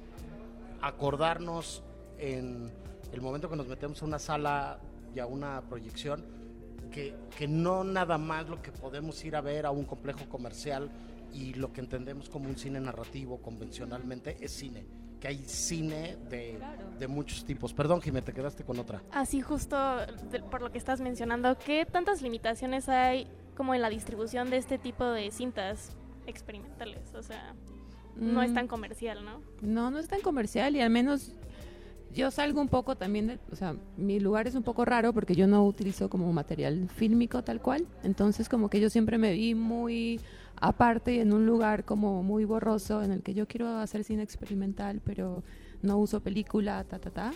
D: acordarnos en el momento que nos metemos a una sala y a una proyección, que, que no nada más lo que podemos ir a ver a un complejo comercial y lo que entendemos como un cine narrativo convencionalmente es cine, que hay cine de, de muchos tipos. Perdón, Jimé, te quedaste con otra.
F: Así justo de- por lo que estás mencionando, ¿qué tantas limitaciones hay como en la distribución de este tipo de cintas experimentales? O sea, no es
I: Mm.
F: tan comercial, ¿no?
I: No, no es tan comercial y al menos yo salgo un poco también de, o sea, mi lugar es un poco raro porque yo no utilizo como material fílmico tal cual, entonces como que yo siempre me vi muy aparte y en un lugar como muy borroso en el que yo quiero hacer cine experimental, pero no uso película, ta, ta, ta.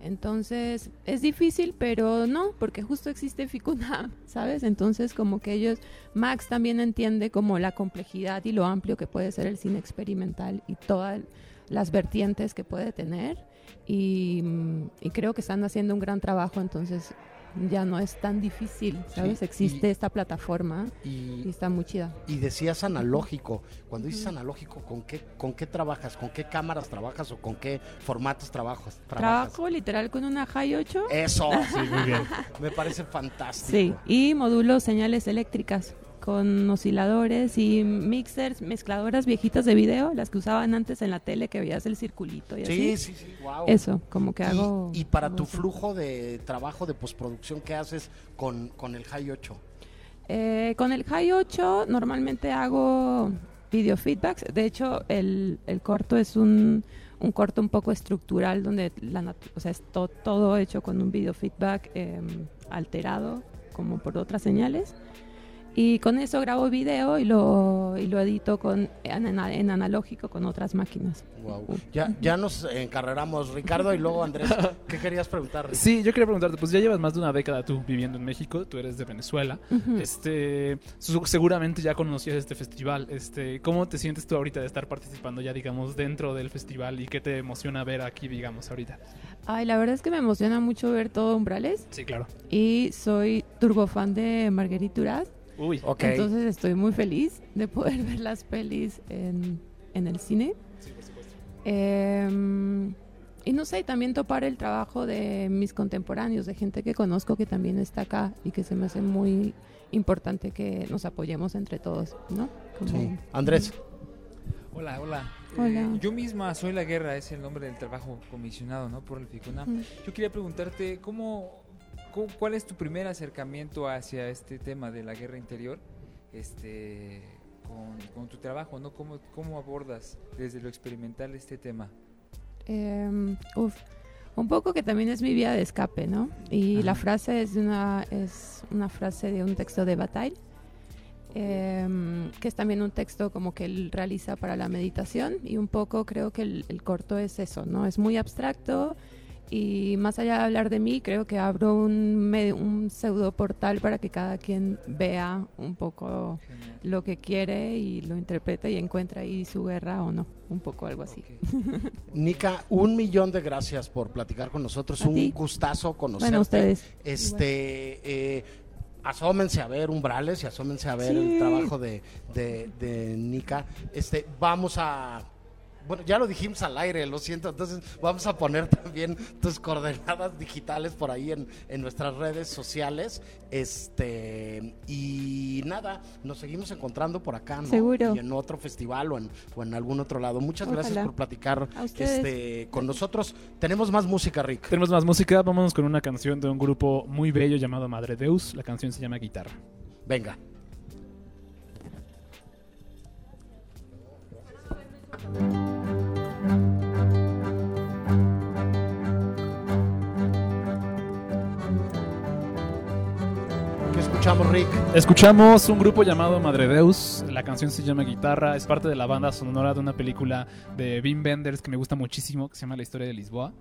I: Entonces es difícil, pero no, porque justo existe Ficunam, ¿sabes? Entonces como que ellos, Max también entiende como la complejidad y lo amplio que puede ser el cine experimental y todas las vertientes que puede tener. Y, mm, y creo que están haciendo un gran trabajo, entonces ya no es tan difícil, ¿sabes?
D: Sí,
I: existe
D: y-
I: esta plataforma y
D: Y,
I: está muy chida.
D: y decías analógico. Cuando dices analógico, ¿con qué, ¿con qué trabajas? ¿Con qué cámaras trabajas o con qué formatos trabajas? trabajas?
I: Trabajo literal con una High 8.
D: Eso,
E: Sí, muy bien.
D: me parece fantástico.
I: Sí, y módulos señales eléctricas con osciladores y mixers, mezcladoras viejitas de video, las que usaban antes en la tele que veías el circulito y
D: Sí,
I: así.
D: sí, sí, wow.
I: Eso, como que
D: Y-
I: hago...
D: Y, para
I: hago
D: tu
I: eso.
D: flujo de trabajo de postproducción, ¿qué haces con, con el High 8?
I: Eh, con el High 8 normalmente hago video feedbacks. De hecho, el, el corto es un, un corto un poco estructural donde la o sea, es to- todo hecho con un video feedback em, alterado como por otras señales. Y con eso grabo video y lo, y lo edito con, en, ana- en analógico con otras máquinas.
D: Wow. Ya, ya nos encarreramos, Ricardo, y luego Andrés, ¿qué querías preguntar? Rick?
E: Sí, yo quería preguntarte, pues ya llevas más de una década tú viviendo en México, tú eres de Venezuela, este, seguramente ya conocías este festival, este, ¿cómo te sientes tú ahorita de estar participando ya, digamos, dentro del festival y qué te emociona ver aquí, digamos, ahorita?
I: Ay, la verdad es que me emociona mucho ver todo Umbrales
E: Sí, claro.
I: y soy turbo fan de Marguerite Duras.
E: Uy,
D: Ok.
I: Entonces estoy muy feliz de poder ver las pelis en, en el cine. Em, y no sé, también topar el trabajo de mis contemporáneos, de gente que conozco que también está acá y que se me hace muy importante que nos apoyemos entre todos, ¿no? Como-
D: Sí. Andrés,
G: Hola, hola.
I: Hola.
G: Eh, yo misma soy la guerra, es el nombre del trabajo comisionado, ¿no? Por el FICUNAM.
I: Mm.
G: Yo quería preguntarte, ¿cómo, cómo- cuál es tu primer acercamiento hacia este tema de la guerra interior este, con, con tu trabajo, ¿no? ¿Cómo, ¿Cómo abordas desde lo experimental este tema?
I: Em, uf, un poco que también es mi vía de escape, ¿no? Y la frase es una, es una frase de un texto de Bataille, em, que es también un texto como que él realiza para la meditación y un poco creo que el, el corto es eso, ¿no? Es muy abstracto y más allá de hablar de mí, creo que abro un, un pseudo portal para que cada quien vea un poco
G: Genial.
I: lo que quiere y lo interprete y encuentre ahí su guerra o no, un poco algo así.
G: Ok.
D: Nica, un millón de gracias por platicar con nosotros.
I: A
D: un
I: ti.
D: gustazo conocerte.
I: Bueno, ustedes.
D: Este, eh, asómense a ver Umbrales y asómense a ver
I: Sí.
D: el trabajo de, de, de Nica. Este, vamos a. Bueno, ya lo dijimos al aire, lo siento. Entonces, vamos a poner también tus coordenadas digitales por ahí en, en nuestras redes sociales. Este, y nada, nos seguimos encontrando por acá, ¿no?
I: Seguro.
D: Y en otro festival o en, o en algún otro lado. Muchas gracias por platicar este, con nosotros. Tenemos más música, Rick.
E: tenemos más música, vámonos con una canción de un grupo muy bello llamado Madre Deus, la canción se llama Guitarra.
D: Venga. ¿Qué escuchamos,
E: un grupo llamado Madre Deus, la canción se llama Guitarra, es parte de la banda sonora de una película de Wim Wenders que me gusta muchísimo, que se llama La historia de Lisboa.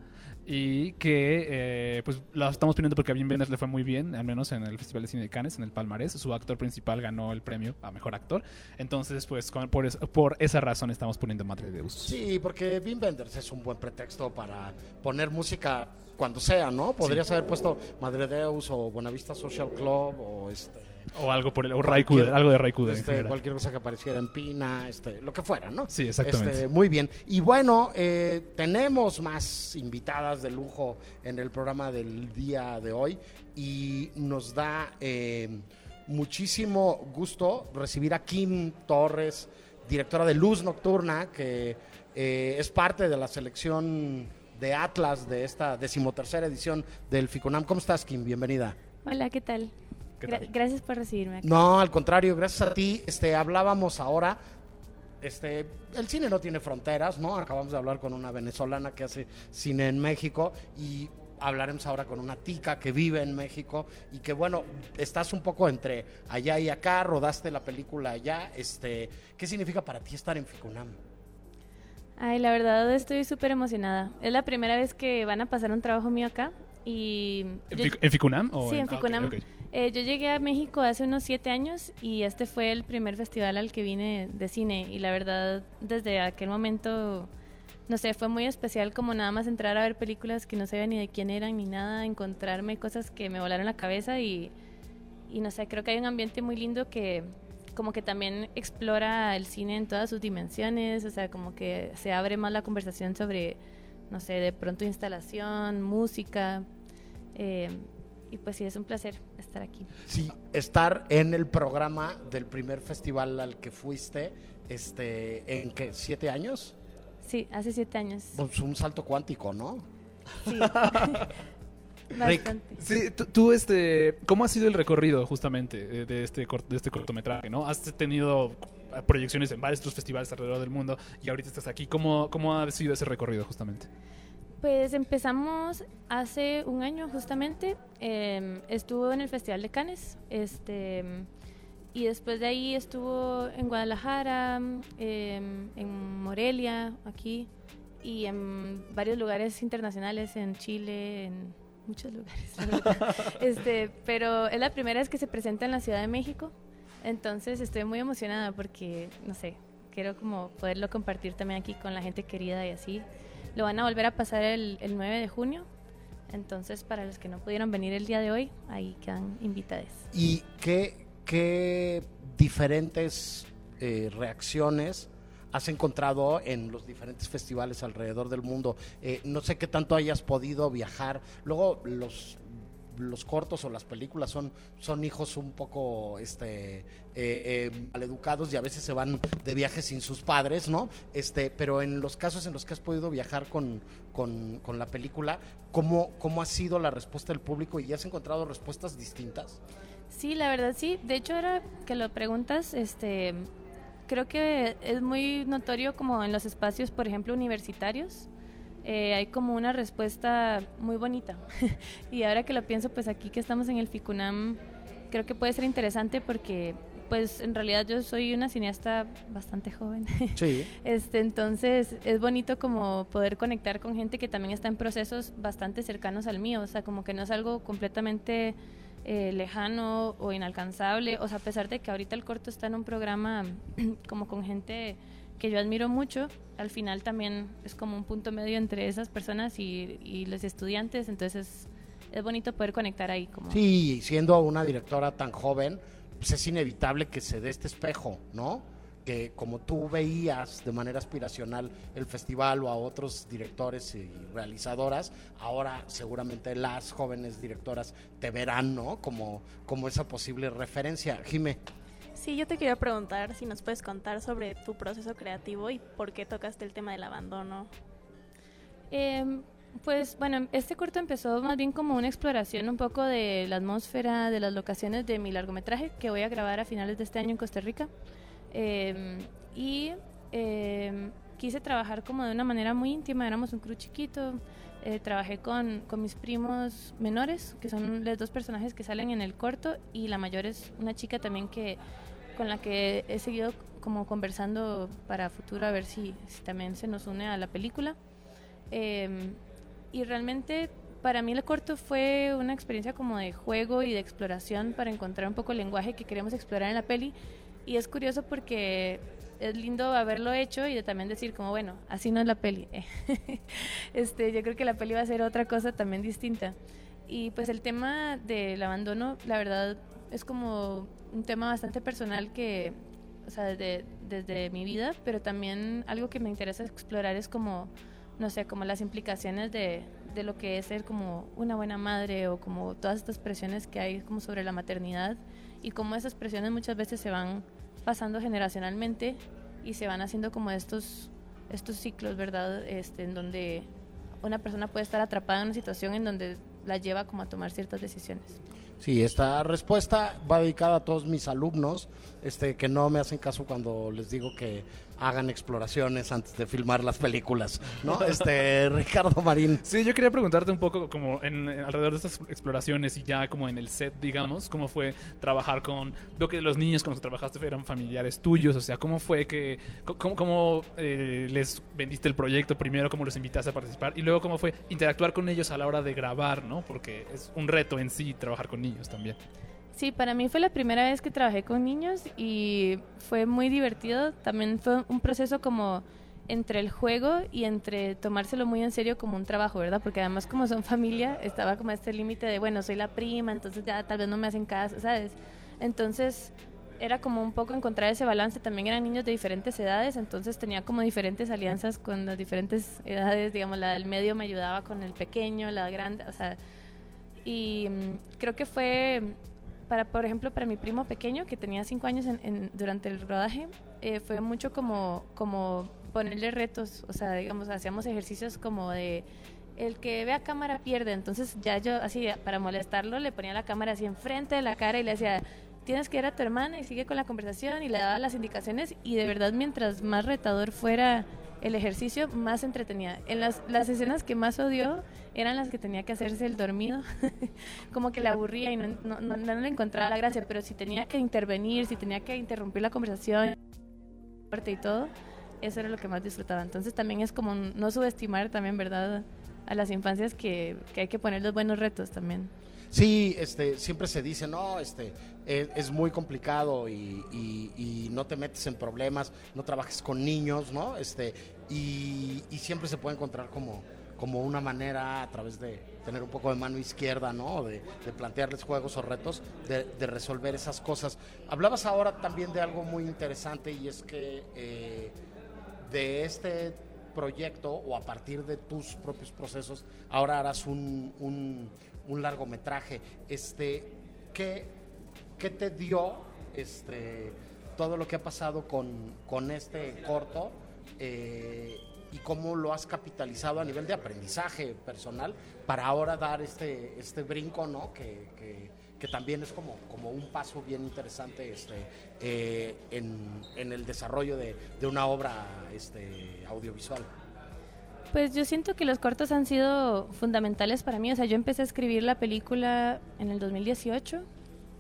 E: Y que eh, pues la estamos poniendo porque a Wim Wenders le fue muy bien, al menos en el Festival de Cine de Cannes, en el Palmarés. Su actor principal ganó el premio a Mejor Actor. Entonces, pues por, por esa razón estamos poniendo Madre Deus.
D: Sí, porque Wim Wenders es un buen pretexto para poner música cuando sea, ¿no? Podrías haber puesto Madre Deus o Buenavista Social Club o este
E: O algo por el, o Raikkonen, algo de Raikkonen en
D: este, cualquier cosa que apareciera en Pina, este, lo que fuera, ¿no?
E: Sí, exactamente.
D: Este, muy bien. Y bueno, eh, tenemos más invitadas de lujo en el programa del día de hoy y nos da eh, muchísimo gusto recibir a Kim Torres, directora de Luz Nocturna, que eh, es parte de la selección de Atlas de esta decimotercera edición del FICONAM. ¿Cómo estás, Kim? Bienvenida.
J: Hola, ¿qué tal?
E: ¿Qué
J: Gra-
E: tal?
J: Gracias por recibirme aquí.
D: No, al contrario, gracias a ti. Este, hablábamos ahora. Este, el cine no tiene fronteras, ¿no? Acabamos de hablar con una venezolana que hace cine en México y hablaremos ahora con una tica que vive en México y que bueno, estás un poco entre allá y acá, rodaste la película allá, este, ¿qué significa para ti estar en Ficunam?
J: Ay, la verdad estoy súper emocionada. Es la primera vez que van a pasar un trabajo mío acá y...
E: ¿En,
J: yo-
E: Fic- en Ficunam? o
J: Sí, en
E: ah,
J: Ficunam. Eh, yo llegué a México hace unos siete años y este fue el primer festival al que vine de cine y la verdad desde aquel momento, no sé, fue muy especial como nada más entrar a ver películas que no sabía ni de quién eran ni nada, encontrarme cosas que me volaron la cabeza y, y no sé, creo que hay un ambiente muy lindo que como que también explora el cine en todas sus dimensiones, o sea, como que se abre más la conversación sobre, no sé, de pronto instalación, música. eh, y pues sí, es un placer estar aquí.
D: Sí, estar en el programa del primer festival al que fuiste, este, ¿en qué? ¿Siete años?
J: Sí, hace siete años.
D: Pues un salto cuántico, ¿no?
J: Sí.
D: Rick.
J: Bastante.
E: Sí, tú, tú, este, ¿cómo ha sido el recorrido justamente de, de este, cort- de este cortometraje? ¿no? Has tenido proyecciones en varios otros festivales alrededor del mundo y ahorita estás aquí. ¿Cómo, cómo ha sido ese recorrido justamente?
J: Pues empezamos hace un año justamente. eh, estuvo en el Festival de Cannes. Este, y después de ahí estuvo en Guadalajara, eh, en Morelia, aquí, y en varios lugares internacionales, en Chile, en muchos lugares. este, pero es la primera vez que se presenta en la Ciudad de México. Entonces estoy muy emocionada porque, no sé, quiero como poderlo compartir también aquí con la gente querida y así. Lo van a volver a pasar el, el 9 de junio. Entonces, para los que no pudieron venir el día de hoy, ahí quedan invitados.
D: ¿Y qué, qué diferentes eh, reacciones has encontrado en los diferentes festivales alrededor del mundo? Eh, no sé qué tanto hayas podido viajar. Luego, los, los cortos o las películas son, son hijos un poco este, eh, eh, maleducados y a veces se van de viaje sin sus padres, ¿no? Este, pero en los casos en los que has podido viajar con, con, con la película, ¿cómo, ¿cómo ha sido la respuesta del público y has encontrado respuestas distintas?
J: Sí, la verdad sí. De hecho, ahora que lo preguntas, este, creo que es muy notorio como en los espacios, por ejemplo, universitarios. Eh, hay como una respuesta muy bonita. y ahora que lo pienso, pues aquí que estamos en el FICUNAM, creo que puede ser interesante porque, pues en realidad yo soy una cineasta bastante joven.
D: Sí.
J: Este, entonces es bonito como poder conectar con gente que también está en procesos bastante cercanos al mío, o sea, como que no es algo completamente eh, lejano o inalcanzable, o sea, a pesar de que ahorita el corto está en un programa como con gente que yo admiro mucho, al final también es como un punto medio entre esas personas y, y los estudiantes, entonces es bonito poder conectar ahí como...
D: Sí, siendo una directora tan joven, pues es inevitable que se dé este espejo, ¿no? Que como tú veías de manera aspiracional el festival o a otros directores y realizadoras, ahora seguramente las jóvenes directoras te verán, ¿no? Como, como esa posible referencia. Jime.
F: Sí, yo te quería preguntar si nos puedes contar sobre tu proceso creativo y por qué tocaste el tema del abandono.
J: Em, pues bueno, este corto empezó más bien como una exploración un poco de la atmósfera, de las locaciones de mi largometraje que voy a grabar a finales de este año en Costa Rica. Em, y em, quise trabajar como de una manera muy íntima, éramos un crew chiquito. eh, trabajé con, con mis primos menores, que son los dos personajes que salen en el corto, y la mayor es una chica también que con la que he seguido como conversando para futuro a ver si, si también se nos une a la película. Em, y realmente para mí el corto fue una experiencia como de juego y de exploración para encontrar un poco el lenguaje que queremos explorar en la peli. Y es curioso porque es lindo haberlo hecho y de también decir como, bueno, así no es la peli. este, yo creo que la peli va a ser otra cosa también distinta. Y pues el tema del abandono, la verdad, es como un tema bastante personal que, o sea, desde, desde mi vida, pero también algo que me interesa explorar es como, no sé, como las implicaciones de, de lo que es ser como una buena madre o como todas estas presiones que hay como sobre la maternidad y cómo esas presiones muchas veces se van pasando generacionalmente y se van haciendo como estos, estos ciclos, ¿verdad? Este, en donde una persona puede estar atrapada en una situación en donde la lleva como a tomar ciertas decisiones.
D: Sí, esta respuesta va dedicada a todos mis alumnos este, que no me hacen caso cuando les digo que hagan exploraciones antes de filmar las películas, ¿no? Este, Ricardo Marín.
E: Sí, yo quería preguntarte un poco como en, alrededor de estas exploraciones y ya como en el set, digamos, cómo fue trabajar con, veo que los niños con los que trabajaste eran familiares tuyos, o sea, cómo fue que, cómo, cómo eh, les vendiste el proyecto primero, cómo los invitaste a participar y luego cómo fue interactuar con ellos a la hora de grabar, ¿no? Porque es un reto en sí trabajar con niños también.
J: Sí, para mí fue la primera vez que trabajé con niños y fue muy divertido. También fue un proceso como entre el juego y entre tomárselo muy en serio como un trabajo, ¿verdad? Porque además como son familia, estaba como este límite de, bueno, soy la prima, entonces ya tal vez no me hacen caso, ¿sabes? Entonces era como un poco encontrar ese balance. También eran niños de diferentes edades, entonces tenía como diferentes alianzas con las diferentes edades. Digamos, la del medio me ayudaba con el pequeño, la grande, o sea. Y mm, creo que fue para, por ejemplo, para mi primo pequeño, que tenía cinco años en, durante el rodaje, eh, fue mucho como, como ponerle retos, o sea, digamos, hacíamos ejercicios como de el que ve a cámara pierde, entonces ya yo así para molestarlo le ponía la cámara así enfrente de la cara y le decía, tienes que ir a tu hermana y sigue con la conversación y le daba las indicaciones y de verdad mientras más retador fuera el ejercicio, más entretenida. En las, las escenas que más odió eran las que tenía que hacerse el dormido, como que le aburría y no, no, no, le encontraba la gracia, pero si tenía que intervenir, si tenía que interrumpir la conversación y todo, eso era lo que más disfrutaba. Entonces también es como no subestimar también, ¿verdad? A las infancias que, que hay que poner los buenos retos también.
D: Sí, este, siempre se dice, no, este, es, es muy complicado y, y, no te metes en problemas, no trabajes con niños, ¿no? Este, y, siempre se puede encontrar como, como una manera a través de tener un poco de mano izquierda, ¿no? De, plantearles juegos o retos, de, resolver esas cosas. Hablabas ahora también de algo muy interesante y es que eh, de este proyecto o a partir de tus propios procesos, ahora harás un largometraje. Este, ¿qué, ¿Qué te dio este, todo lo que ha pasado con, con este corto eh, y cómo lo has capitalizado a nivel de aprendizaje personal para ahora dar este, este brinco, ¿no? Que, que, que también es como, como un paso bien interesante este, eh, en, en, el desarrollo de, de una obra este, audiovisual.
J: Pues yo siento que los cortos han sido fundamentales para mí. O sea, yo empecé a escribir la película en el 2018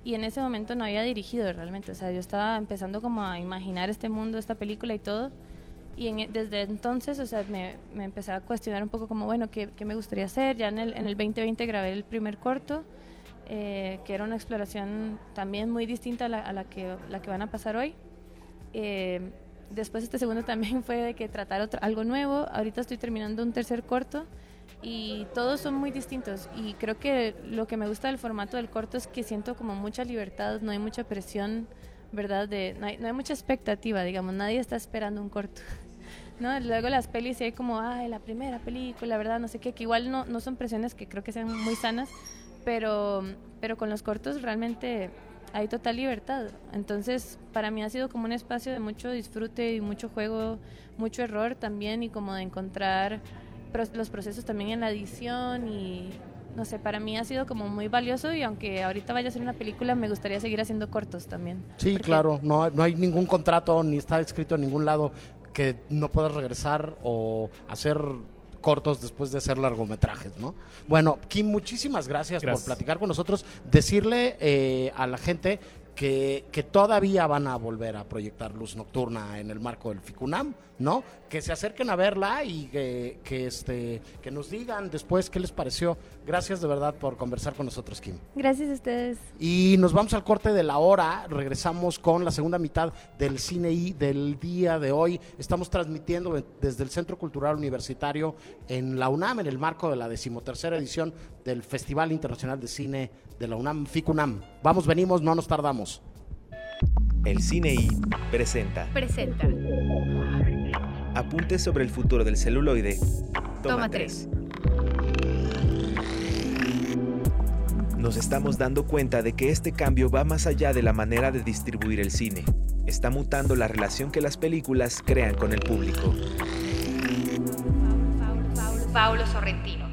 J: y en ese momento no había dirigido realmente. O sea, yo estaba empezando como a imaginar este mundo, esta película y todo. Y en, desde entonces, o sea, me, me, empecé a cuestionar un poco como, bueno, ¿qué, qué me gustaría hacer? Ya en el, en el 2020 grabé el primer corto, eh, que era una exploración también muy distinta a la, a la, que, la que van a pasar hoy. Eh, después este segundo también fue de que tratar otro, algo nuevo. Ahorita estoy terminando un tercer corto y todos son muy distintos. Y creo que lo que me gusta del formato del corto es que siento como mucha libertad, no hay mucha presión, ¿verdad? De, no, hay, no hay mucha expectativa, digamos, nadie está esperando un corto. ¿No? Luego las pelis hay como, ay, la primera película, ¿verdad? No sé qué, que igual no, no son presiones que creo que sean muy sanas, pero, pero con los cortos realmente hay total libertad. Entonces, para mí ha sido como un espacio de mucho disfrute y mucho juego, mucho error también y como de encontrar los procesos también en la edición y no sé, para mí ha sido como muy valioso y aunque ahorita vaya a ser una película, me gustaría seguir haciendo cortos también.
D: Sí, claro, no, no hay ningún contrato ni está escrito en ningún lado que no puedas regresar o hacer cortos después de hacer largometrajes, ¿no? Bueno, Kim, muchísimas gracias, gracias. por platicar con nosotros. Decirle eh, a la gente que, que, todavía van a volver a proyectar Luz Nocturna en el marco del FICUNAM, ¿no? Que se acerquen a verla y que, que, este, que nos digan después qué les pareció. Gracias de verdad por conversar con nosotros, Kim.
J: Gracias a ustedes.
D: Y nos vamos al corte de la hora. Regresamos con la segunda mitad del Cine I del día de hoy. Estamos transmitiendo desde el Centro Cultural Universitario en la UNAM, en el marco de la decimotercera edición del Festival Internacional de Cine de la UNAM, FICUNAM. Vamos, venimos, no nos tardamos.
C: El Cine I presenta
B: Presenta.
C: Apuntes sobre el futuro del celuloide. Toma,
B: Toma
C: 3. Nos estamos dando cuenta de que este cambio va más allá de la manera de distribuir el cine. Está mutando la relación que las películas crean con el público.
B: Paulo Sorrentino.